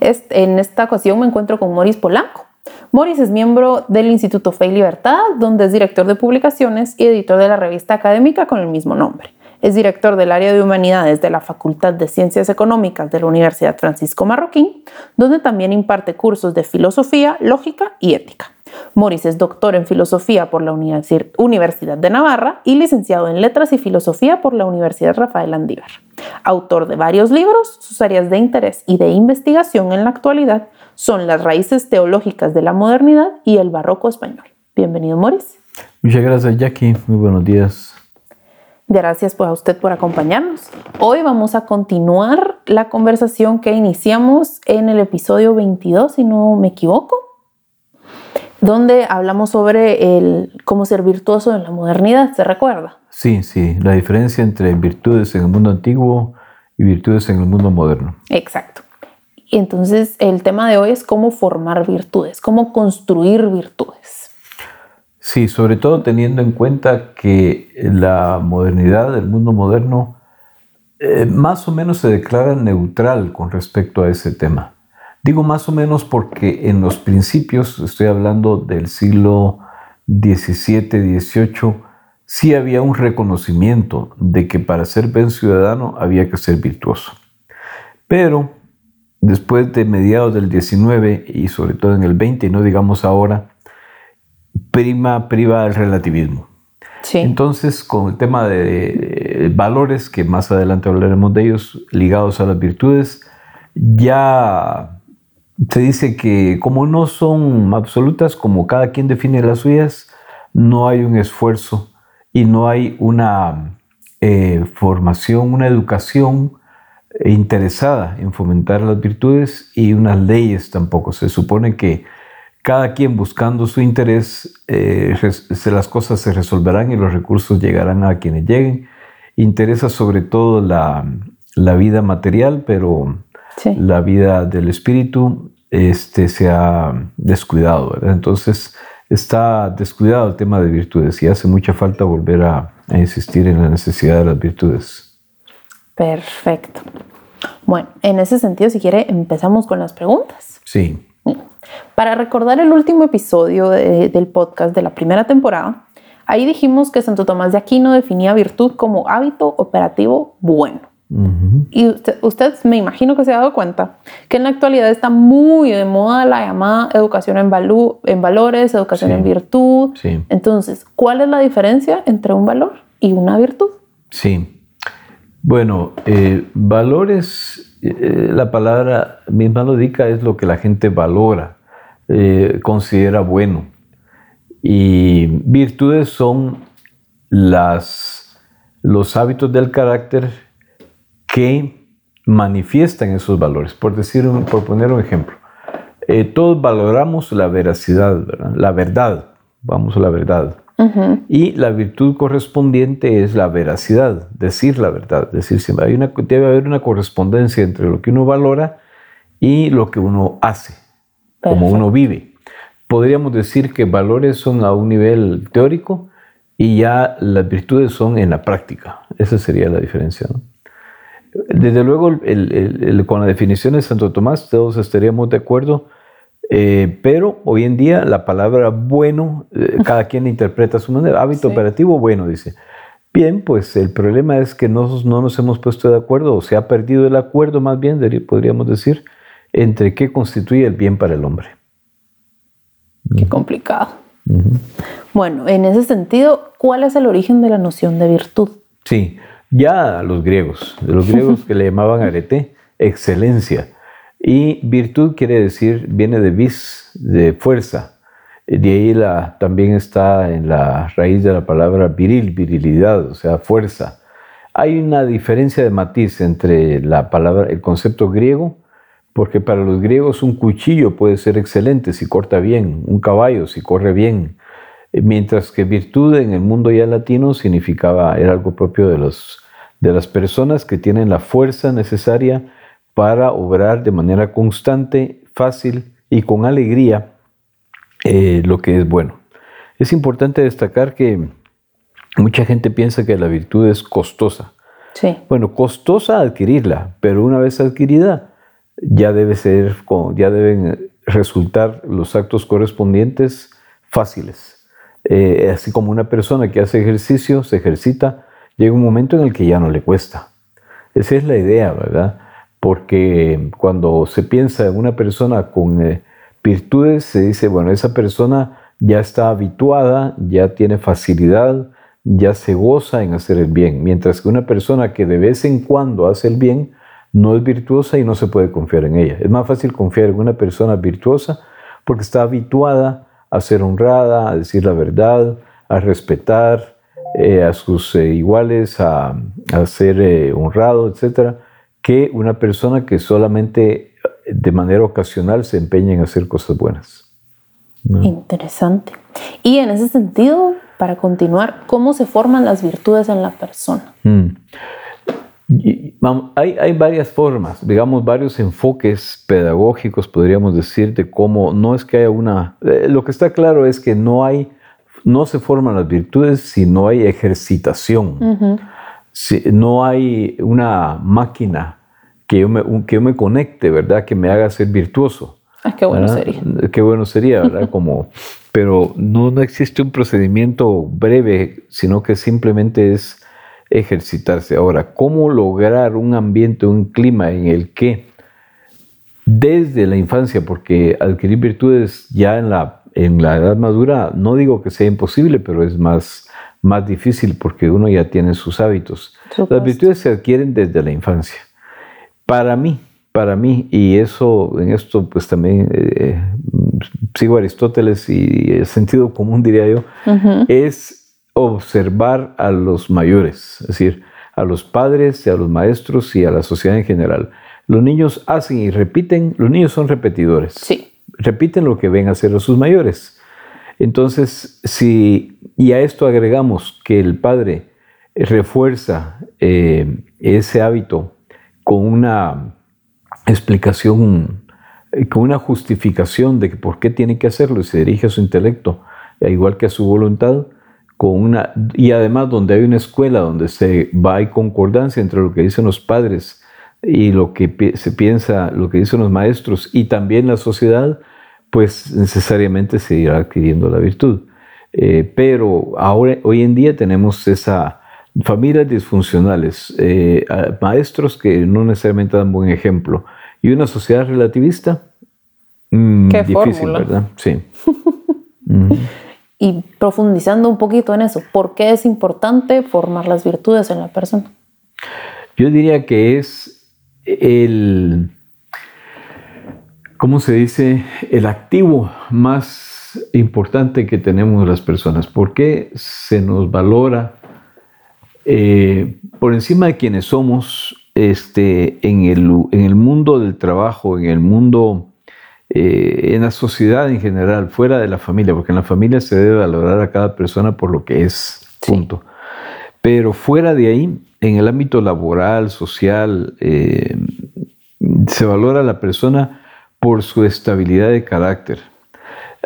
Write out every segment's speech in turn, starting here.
En esta ocasión me encuentro con Moris Polanco. Moris es miembro del Instituto Fe y Libertad, donde es director de publicaciones y editor de la revista académica con el mismo nombre. Es director del área de humanidades de la Facultad de Ciencias Económicas de la Universidad Francisco Marroquín, donde también imparte cursos de filosofía, lógica y ética. Morris es doctor en filosofía por la Universidad de Navarra y licenciado en letras y filosofía por la Universidad Rafael Andívar. Autor de varios libros, sus áreas de interés y de investigación en la actualidad son las raíces teológicas de la modernidad y el barroco español. Bienvenido, Morris. Muchas gracias, Jackie. Muy buenos días. Gracias pues, a usted por acompañarnos. Hoy vamos a continuar la conversación que iniciamos en el episodio 22, si no me equivoco, donde hablamos sobre el cómo ser virtuoso en la modernidad, ¿se recuerda? Sí, sí, la diferencia entre virtudes en el mundo antiguo y virtudes en el mundo moderno. Exacto. Y entonces el tema de hoy es cómo formar virtudes, cómo construir virtudes. Sí, sobre todo teniendo en cuenta que la modernidad, el mundo moderno, eh, más o menos se declara neutral con respecto a ese tema. Digo más o menos porque en los principios, estoy hablando del siglo XVII, XVIII, sí había un reconocimiento de que para ser buen ciudadano había que ser virtuoso. Pero después de mediados del XIX y sobre todo en el XX, y no digamos ahora, prima, priva el relativismo. Entonces, con el tema de valores, que más adelante hablaremos de ellos, ligados a las virtudes, ya se dice que como no son absolutas, como cada quien define las suyas, no hay un esfuerzo y no hay una eh, formación, una educación interesada en fomentar las virtudes y unas leyes tampoco. Se supone que cada quien buscando su interés, eh, las cosas se resolverán y los recursos llegarán a quienes lleguen. Interesa sobre todo la, la vida material, pero la vida del espíritu este, se ha descuidado. Entonces está descuidado el tema de virtudes y hace mucha falta volver a, insistir en la necesidad de las virtudes. Perfecto. Bueno, en ese sentido, si quiere, empezamos con las preguntas. Sí. Para recordar el último episodio del podcast de la primera temporada, ahí dijimos que Santo Tomás de Aquino definía virtud como hábito operativo bueno. Y usted, me imagino que se ha dado cuenta que en la actualidad está muy de moda la llamada educación en, en valores, educación en virtud. Entonces, ¿cuál es la diferencia entre un valor y una virtud? Sí. Bueno, eh, valores, eh, la palabra misma lo indica, es lo que la gente valora, eh, considera bueno. Y virtudes son las, los hábitos del carácter que manifiestan esos valores. Por, decir, por poner un ejemplo, eh, todos valoramos la veracidad, la verdad, vamos a la verdad. Y la virtud correspondiente es la veracidad, decir la verdad. Decir, hay una, debe haber una correspondencia entre lo que uno valora y lo que uno hace, como uno vive. Podríamos decir que valores son a un nivel teórico y ya las virtudes son en la práctica. Esa sería la diferencia. ¿no? Desde luego, con la definición de Santo Tomás, todos estaríamos de acuerdo, eh, pero hoy en día la palabra bueno, eh, cada quien interpreta a su manera. Hábito operativo bueno, dice. Bien, pues el problema es que no, no, nos hemos puesto de acuerdo, o se ha perdido el acuerdo más bien, podríamos decir, entre qué constituye el bien para el hombre. Qué complicado. Bueno, en ese sentido, ¿cuál es el origen de la noción de virtud? Sí, ya a los griegos, de los griegos que le llamaban arete, excelencia. Y virtud quiere decir, viene de vis, de fuerza. De ahí también está en la raíz de la palabra viril, virilidad, o sea, fuerza. Hay una diferencia de matiz entre la palabra, el concepto griego, porque para los griegos un cuchillo puede ser excelente si corta bien, un caballo si corre bien, mientras que virtud en el mundo ya latino significaba, era algo propio de, los, de las personas que tienen la fuerza necesaria para obrar de manera constante, fácil y con alegría eh, lo que es bueno. Es importante destacar que mucha gente piensa que la virtud es costosa. Sí. Bueno, costosa adquirirla, pero una vez adquirida ya debe ser, ya deben resultar los actos correspondientes fáciles. Eh, así como una persona que hace ejercicio, se ejercita, llega un momento en el que ya no le cuesta. Esa es la idea, ¿verdad? Porque cuando se piensa en una persona con eh, virtudes, se dice, bueno, esa persona ya está habituada, ya tiene facilidad, ya se goza en hacer el bien, mientras que una persona que de vez en cuando hace el bien no es virtuosa y no se puede confiar en ella. Es más fácil confiar en una persona virtuosa porque está habituada a ser honrada, a decir la verdad, a respetar eh, a sus eh, iguales, a, ser eh, honrado, etc., que una persona que solamente de manera ocasional se empeña en hacer cosas buenas. Interesante. Y en ese sentido, para continuar, ¿cómo se forman las virtudes en la persona? Mm. Hay, hay, varias formas, digamos, varios enfoques pedagógicos, podríamos decir, de cómo no es que haya una... Eh, lo que está claro es que no hay, no se forman las virtudes si no hay ejercitación. si, no hay una máquina que yo, me, que yo me conecte, ¿verdad? Que me haga ser virtuoso. Ah, qué bueno sería. Qué bueno sería, ¿verdad? Como, pero no, no existe un procedimiento breve, sino que simplemente es ejercitarse. Ahora, ¿cómo lograr un ambiente, un clima en el que desde la infancia, porque adquirir virtudes ya en la, en la edad madura, no digo que sea imposible, pero es más, más difícil porque uno ya tiene sus hábitos. Las virtudes se adquieren desde la infancia. Para mí, para mí, y eso, en esto pues también eh, sigo Aristóteles y el sentido común diría yo, es observar a los mayores, es decir, a los padres y a los maestros y a la sociedad en general. Los niños hacen y repiten, los niños son repetidores. Sí. Repiten lo que ven hacer a sus mayores. Entonces, si, y a esto agregamos que el padre refuerza eh, ese hábito con una explicación, eh, con una justificación de por qué tiene que hacerlo y se dirige a su intelecto, igual que a su voluntad, con una, y además donde hay una escuela donde se va y concordancia entre lo que dicen los padres y lo que se piensa, lo que dicen los maestros y también la sociedad, pues necesariamente se irá adquiriendo la virtud. Eh, pero ahora, hoy en día tenemos esa familias disfuncionales, eh, maestros que no necesariamente dan buen ejemplo, y una sociedad relativista, mm, difícil, ¿verdad? Sí. Y profundizando un poquito en eso, ¿por qué es importante formar las virtudes en la persona? Yo diría que es el, ¿cómo se dice? El activo más importante que tenemos las personas. ¿Por qué se nos valora eh, por encima de quienes somos este, en, el, en el mundo del trabajo, en el mundo, eh, en la sociedad en general, fuera de la familia, porque en la familia se debe valorar a cada persona por lo que es, punto. Pero fuera de ahí, en el ámbito laboral, social, eh, se valora a la persona por su estabilidad de carácter.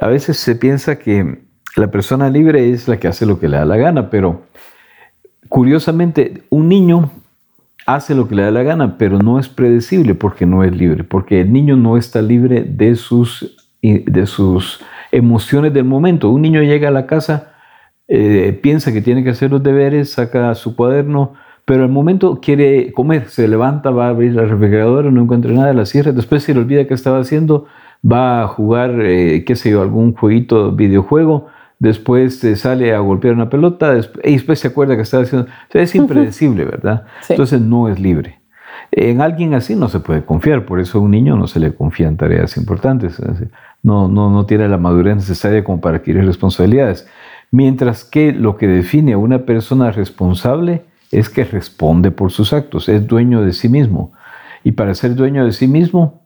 A veces se piensa que la persona libre es la que hace lo que le da la gana, pero curiosamente, un niño hace lo que le da la gana, pero no es predecible porque no es libre, porque el niño no está libre de sus, de sus emociones del momento. Un niño llega a la casa, eh, piensa que tiene que hacer los deberes, saca su cuaderno, pero al momento quiere comer, se levanta, va a abrir la refrigeradora, no encuentra nada, la cierra, después se le olvida qué estaba haciendo, va a jugar, eh, qué sé yo, algún jueguito, videojuego, después sale a golpear una pelota y después se acuerda que está haciendo... es impredecible, ¿verdad? Entonces no es libre. En alguien así no se puede confiar, por eso a un niño no se le confían tareas importantes. No, no, no tiene la madurez necesaria como para adquirir responsabilidades. Mientras que lo que define a una persona responsable es que responde por sus actos, es dueño de sí mismo. Y para ser dueño de sí mismo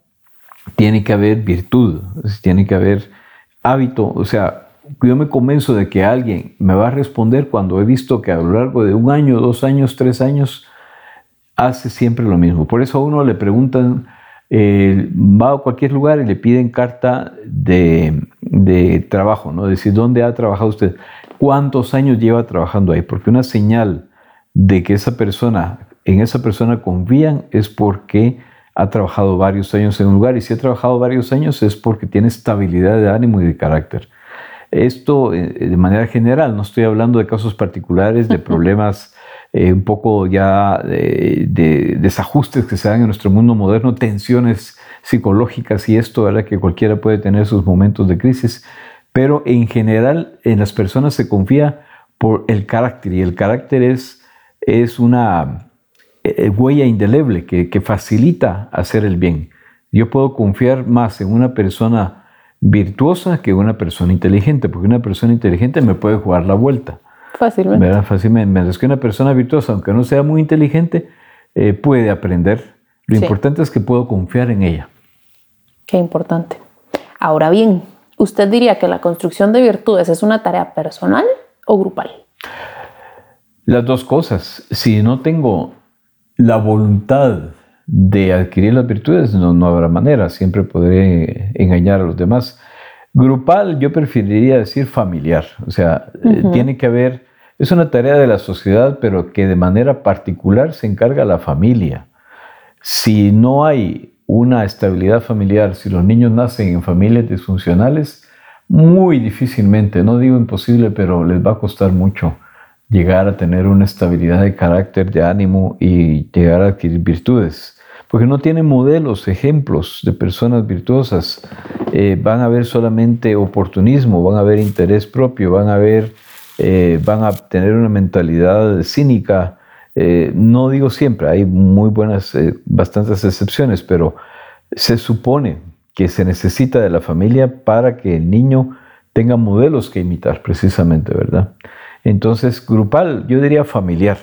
tiene que haber virtud, tiene que haber hábito, o sea, yo me convenzo de que alguien me va a responder cuando he visto que a lo largo de un año, dos años, tres años, hace siempre lo mismo. Por eso a uno le preguntan, eh, va a cualquier lugar y le piden carta de, de trabajo, ¿no? Decir, ¿dónde ha trabajado usted? ¿Cuántos años lleva trabajando ahí? Porque una señal de que esa persona, en esa persona confían es porque ha trabajado varios años en un lugar y si ha trabajado varios años es porque tiene estabilidad de ánimo y de carácter. Esto eh, de manera general, no estoy hablando de casos particulares, de problemas eh, un poco ya de, desajustes que se dan en nuestro mundo moderno, tensiones psicológicas y esto, ¿verdad? Que cualquiera puede tener sus momentos de crisis, pero en general en las personas se confía por el carácter y el carácter es, es una eh, huella indeleble que, que facilita hacer el bien. Yo puedo confiar más en una persona virtuosa que una persona inteligente, porque una persona inteligente me puede jugar la vuelta. Fácilmente. ¿verdad? Fácilmente. Es que una persona virtuosa, aunque no sea muy inteligente, eh, puede aprender. Lo importante es que puedo confiar en ella. Qué importante. Ahora bien, ¿usted diría que la construcción de virtudes es una tarea personal o grupal? Las dos cosas. Si no tengo la voluntad de adquirir las virtudes, no, no habrá manera. Siempre podré engañar a los demás. Grupal, yo preferiría decir familiar. O sea, eh, tiene que haber es una tarea de la sociedad, pero que de manera particular se encarga la familia. Si no hay una estabilidad familiar, si los niños nacen en familias disfuncionales, muy difícilmente, no digo imposible, pero les va a costar mucho llegar a tener una estabilidad de carácter, de ánimo y llegar a adquirir virtudes. Porque no tienen modelos, ejemplos de personas virtuosas. Eh, van a ver solamente oportunismo, van a ver interés propio, van a ver eh, van a tener una mentalidad cínica. Eh, no digo siempre, hay muy buenas, bastantes excepciones, pero se supone que se necesita de la familia para que el niño tenga modelos que imitar, precisamente, ¿verdad? Entonces, grupal, yo diría familiar.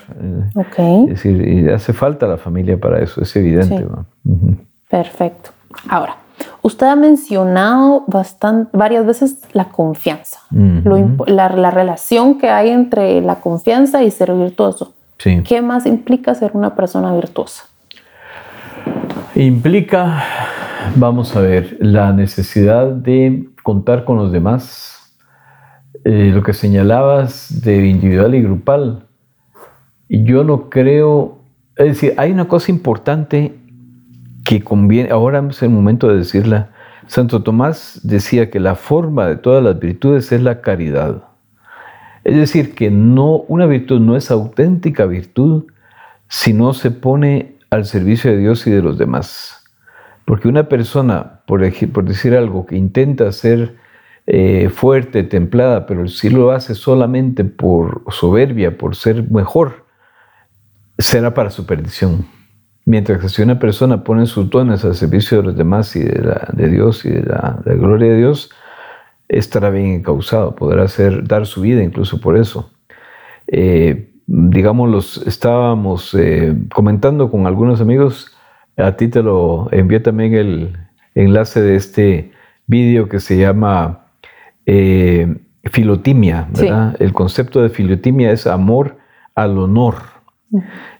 Okay. Es decir, hace falta la familia para eso, es evidente. Perfecto. Ahora, Usted ha mencionado bastante, varias veces la confianza, la, relación que hay entre la confianza y ser virtuoso. ¿Qué más implica ser una persona virtuosa? Implica, vamos a ver, la necesidad de contar con los demás, eh, lo que señalabas de individual y grupal. Yo no creo, es decir, hay una cosa importante que conviene, ahora es el momento de decirla. Santo Tomás decía que la forma de todas las virtudes es la caridad. Es decir, que no, una virtud no es auténtica virtud si no se pone al servicio de Dios y de los demás. Porque una persona, por, por decir algo, que intenta ser eh, fuerte, templada, pero si lo hace solamente por soberbia, por ser mejor, será para su perdición. Mientras que si una persona pone sus dones al servicio de los demás y de, Dios y de la, gloria de Dios, estará bien encausado, podrá hacer, dar su vida incluso por eso. Eh, digamos, los, estábamos eh, comentando con algunos amigos, a ti te lo envié también el enlace de este vídeo que se llama eh, filotimia, ¿verdad? El concepto de filotimia es amor al honor.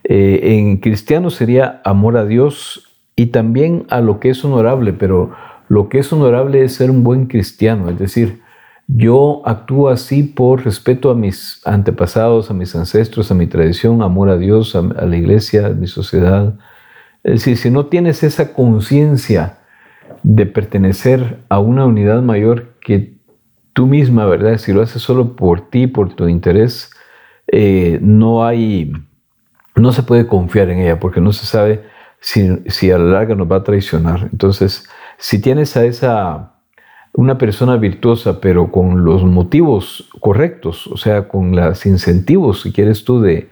Eh, en cristiano sería amor a Dios y también a lo que es honorable, pero lo que es honorable es ser un buen cristiano, es decir, yo actúo así por respeto a mis antepasados, a mis ancestros, a mi tradición, amor a Dios, a, la iglesia, a mi sociedad. Es decir, si no tienes esa conciencia de pertenecer a una unidad mayor que tú misma, ¿verdad? Si lo haces solo por ti, por tu interés, eh, no hay no se puede confiar en ella porque no se sabe si, a la larga nos va a traicionar. Entonces, si tienes a esa una persona virtuosa, pero con los motivos correctos, o sea, con los incentivos, si quieres tú, de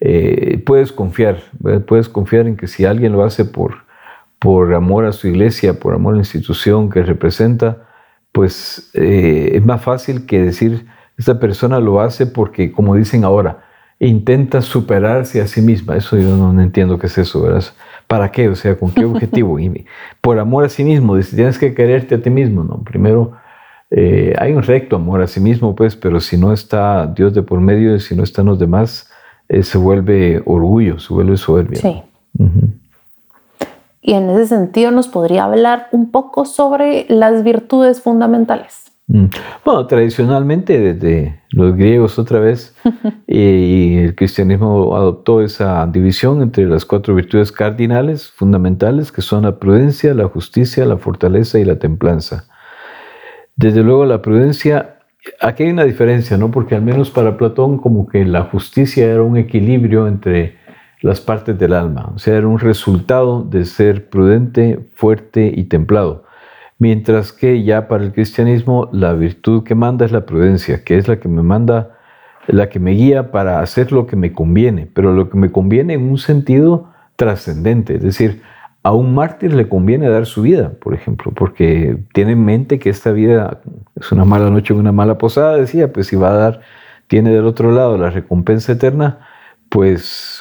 eh, puedes confiar, puedes confiar en que si alguien lo hace por, por amor a su iglesia, por amor a la institución que representa, pues eh, es más fácil que decir, esta persona lo hace porque, como dicen ahora, intenta superarse a sí misma. Eso yo no entiendo qué es eso, ¿verdad? ¿Para qué? O sea, ¿con qué objetivo? y por amor a sí mismo, dice, tienes que quererte a ti mismo, ¿no? Primero, eh, hay un recto amor a sí mismo, pues, pero si no está Dios de por medio, si no están los demás, eh, se vuelve orgullo, se vuelve soberbia. Sí. Y en ese sentido nos podría hablar un poco sobre las virtudes fundamentales. Mm. Bueno, tradicionalmente desde los griegos otra vez y el cristianismo adoptó esa división entre las cuatro virtudes cardinales fundamentales que son la prudencia, la justicia, la fortaleza y la templanza. Desde luego la prudencia, aquí hay una diferencia, ¿no? Porque al menos para Platón como que la justicia era un equilibrio entre las partes del alma, o sea, era un resultado de ser prudente, fuerte y templado. Mientras que ya para el cristianismo la virtud que manda es la prudencia, que es la que me manda, la que me guía para hacer lo que me conviene, pero lo que me conviene en un sentido trascendente. Es decir, a un mártir le conviene dar su vida, por ejemplo, porque tiene en mente que esta vida es una mala noche en una mala posada, decía, pues si va a dar, tiene del otro lado la recompensa eterna, pues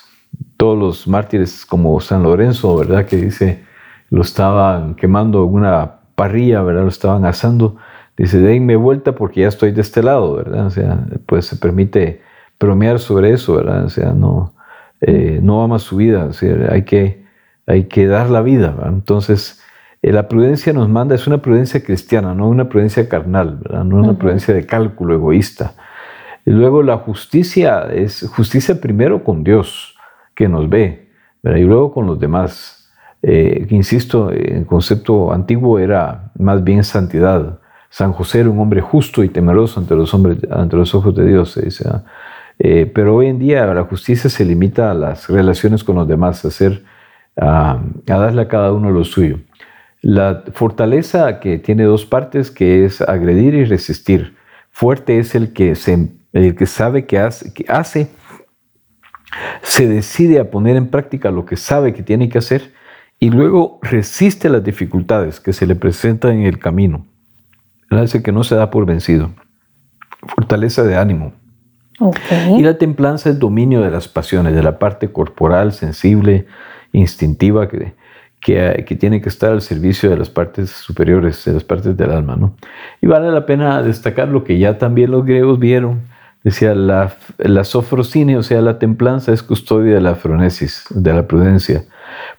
todos los mártires como San Lorenzo, ¿verdad? Que dice, lo estaban quemando en una parrilla, ¿verdad? Lo estaban asando. Dice, denme vuelta porque ya estoy de este lado, ¿verdad? O sea, pues se permite bromear sobre eso, ¿verdad? O sea, no, eh, no ama su vida, o sea, hay que, hay que dar la vida, ¿verdad? Entonces, eh, la prudencia nos manda, es una prudencia cristiana, no una prudencia carnal, ¿verdad? No una prudencia de cálculo egoísta. Y luego la justicia es justicia primero con Dios, que nos ve, ¿verdad? y luego con los demás. Eh, insisto, el concepto antiguo era más bien santidad. San José era un hombre justo y temeroso ante los, hombres, ante los ojos de Dios. Eh, pero hoy en día la justicia se limita a las relaciones con los demás, a, hacer, a, darle a cada uno lo suyo. La fortaleza que tiene dos partes, que es agredir y resistir. Fuerte es el que, se, el que sabe que que hace, se decide a poner en práctica lo que sabe que tiene que hacer y luego resiste las dificultades que se le presentan en el camino. Hace que no se da por vencido. Fortaleza de ánimo. Y la templanza es dominio de las pasiones, de la parte corporal, sensible, instintiva, que, que, tiene que estar al servicio de las partes superiores, de las partes del alma. ¿no? Y vale la pena destacar lo que ya también los griegos vieron. Decía, la, la sofrosine, o sea, la templanza es custodia de la fronesis, de la prudencia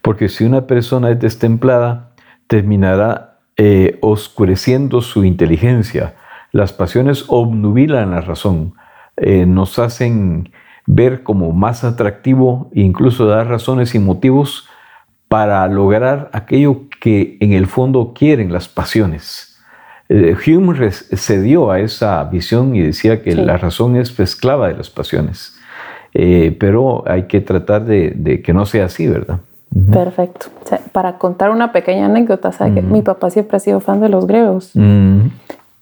porque si una persona es destemplada, terminará eh, oscureciendo su inteligencia. Las pasiones obnubilan la razón, eh, nos hacen ver como más atractivo incluso dar razones y motivos para lograr aquello que en el fondo quieren las pasiones. Eh, Hume cedió a esa visión y decía que la razón es esclava de las pasiones. pero hay que tratar de, que no sea así, ¿verdad? Perfecto. para contar una pequeña anécdota, ¿sabe que mi papá siempre ha sido fan de los griegos.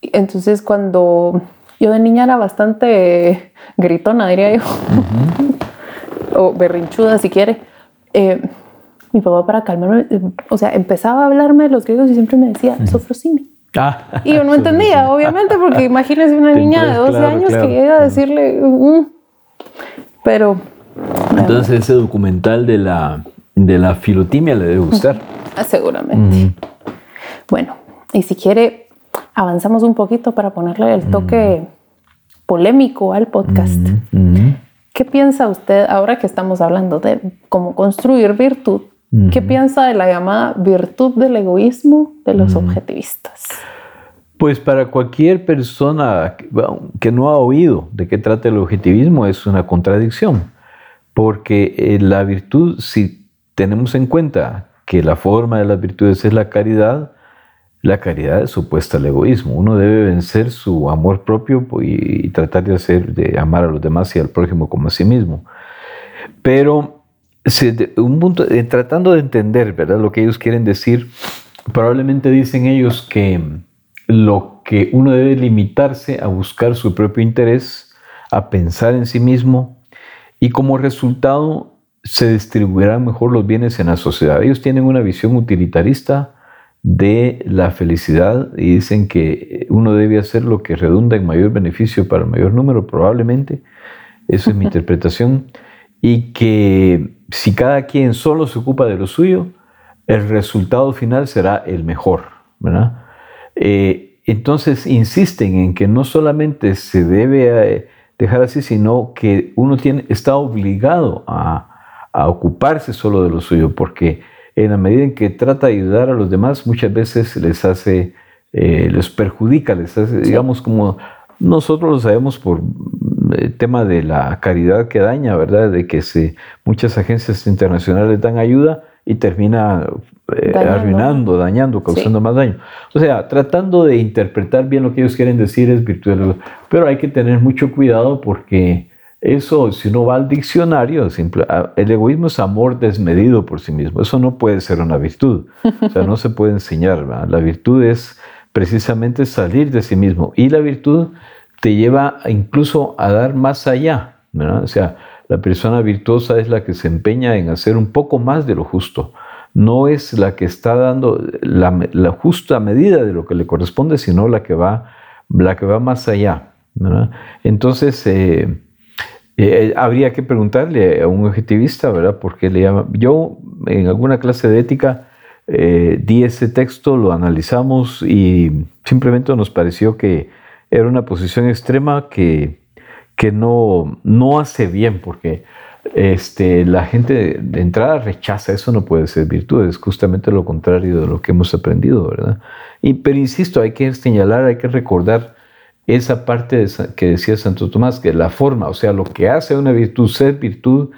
Entonces, cuando yo de niña era bastante gritona, diría yo, o berrinchuda si quiere, eh, mi papá para calmarme, eh, o sea, empezaba a hablarme de los griegos y siempre me decía, sofrosine. Ah, y yo no entendía, obviamente, porque imagínese una niña de 12 años que llega a decirle, mm". pero... Entonces ese documental de la de la filotimia le debe gustar. Seguramente. Bueno, y si quiere, avanzamos un poquito para ponerle el toque polémico al podcast. ¿Qué piensa usted ahora que estamos hablando de cómo construir virtud? ¿Qué piensa de la llamada virtud del egoísmo de los objetivistas? Pues para cualquier persona que no ha oído de qué trata el objetivismo es una contradicción, porque eh, la virtud, si tenemos en cuenta que la forma de las virtudes es la caridad, la caridad es opuesta al egoísmo. Uno debe vencer su amor propio y, tratar de hacer, de amar a los demás y al prójimo como a sí mismo. Pero un punto, tratando de entender ¿verdad? lo que ellos quieren decir, probablemente dicen ellos que lo que uno debe limitarse a buscar su propio interés, a pensar en sí mismo y como resultado se distribuirán mejor los bienes en la sociedad. Ellos tienen una visión utilitarista de la felicidad y dicen que uno debe hacer lo que redunda en mayor beneficio para el mayor número, probablemente, esa es mi interpretación, y que si cada quien solo se ocupa de lo suyo, el resultado final será el mejor, ¿verdad? Eh, entonces insisten en que no solamente se debe eh, dejar así, sino que uno tiene, está obligado a, ocuparse solo de lo suyo, porque en la medida en que trata de ayudar a los demás, muchas veces les hace, eh, les perjudica, les hace, digamos, como nosotros lo sabemos por tema de la caridad que daña, ¿verdad? De que se, muchas agencias internacionales dan ayuda y termina eh, arruinando, dañando, causando más daño. O sea, tratando de interpretar bien lo que ellos quieren decir es virtud Pero hay que tener mucho cuidado porque eso, si uno va al diccionario, el egoísmo es amor desmedido por sí mismo. Eso no puede ser una virtud. O sea, no se puede enseñar. La virtud es precisamente salir de sí mismo. Y la virtud te lleva incluso a dar más allá. O sea, la persona virtuosa es la que se empeña en hacer un poco más de lo justo. No es la que está dando la, justa medida de lo que le corresponde, sino la que va, la que va más allá. Entonces, eh, eh, habría que preguntarle a un objetivista, ¿verdad? Porque le llama. Yo, en alguna clase de ética, eh, di ese texto, lo analizamos y simplemente nos pareció que era una posición extrema que, que no, no hace bien porque este, la gente de entrada rechaza, eso no puede ser virtud, es justamente lo contrario de lo que hemos aprendido, ¿verdad? Y, pero insisto, hay que señalar, hay que recordar esa parte que decía Santo Tomás, que la forma, o sea, lo que hace una virtud ser virtud,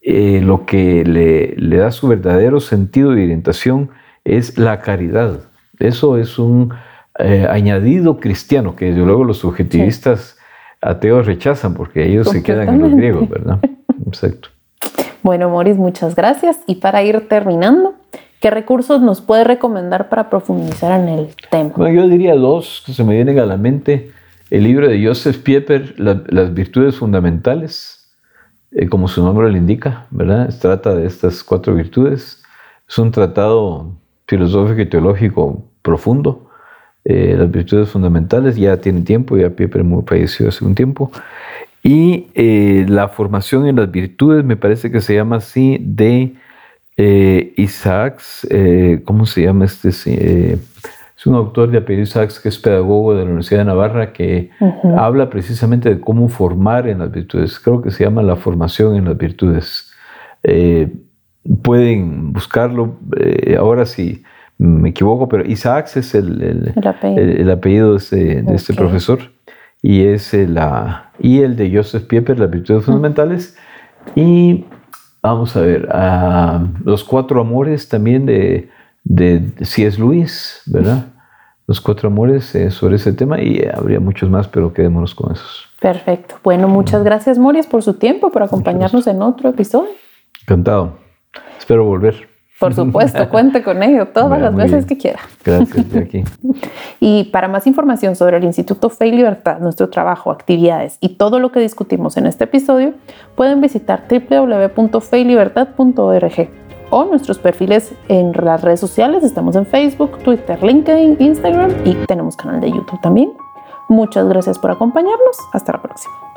eh, lo que le, le, da su verdadero sentido de orientación es la caridad. Eso es un eh, añadido cristiano, que desde luego los subjetivistas ateos rechazan porque ellos se quedan en los griegos, ¿verdad? Exacto. Bueno, Moris, muchas gracias. Y para ir terminando, ¿qué recursos nos puede recomendar para profundizar en el tema? Bueno, yo diría dos que se me vienen a la mente. El libro de Joseph Pieper, Las virtudes fundamentales, eh, como su nombre lo indica, ¿verdad? trata de estas cuatro virtudes. Es un tratado filosófico y teológico profundo eh, las virtudes fundamentales, ya tiene tiempo, ya Pieper falleció hace un tiempo. Y eh, la formación en las virtudes, me parece que se llama así, de eh, Isaacs, ¿cómo se llama este? es un autor de apellido Isaacs que es pedagogo de la Universidad de Navarra que habla precisamente de cómo formar en las virtudes. Creo que se llama la formación en las virtudes. pueden buscarlo. ahora sí me equivoco, pero Isaacs es el, el, apellido. de, este profesor y es la y el de Joseph Pieper, las virtudes fundamentales. Y vamos a ver, los cuatro amores también de, de, C.S. Lewis, ¿verdad? Los cuatro amores eh, sobre ese tema y habría muchos más, pero quedémonos con esos. Perfecto. Bueno, muchas gracias, Moris, por su tiempo, por acompañarnos en otro episodio. Encantado. Espero volver. Por supuesto, cuente con ello todas las veces que quiera. Gracias, Jackie. y para más información sobre el Instituto Fe y Libertad, nuestro trabajo, actividades y todo lo que discutimos en este episodio, pueden visitar www.feylibertad.org o nuestros perfiles en las redes sociales. Estamos en Facebook, Twitter, LinkedIn, Instagram y tenemos canal de YouTube también. Muchas gracias por acompañarnos. Hasta la próxima.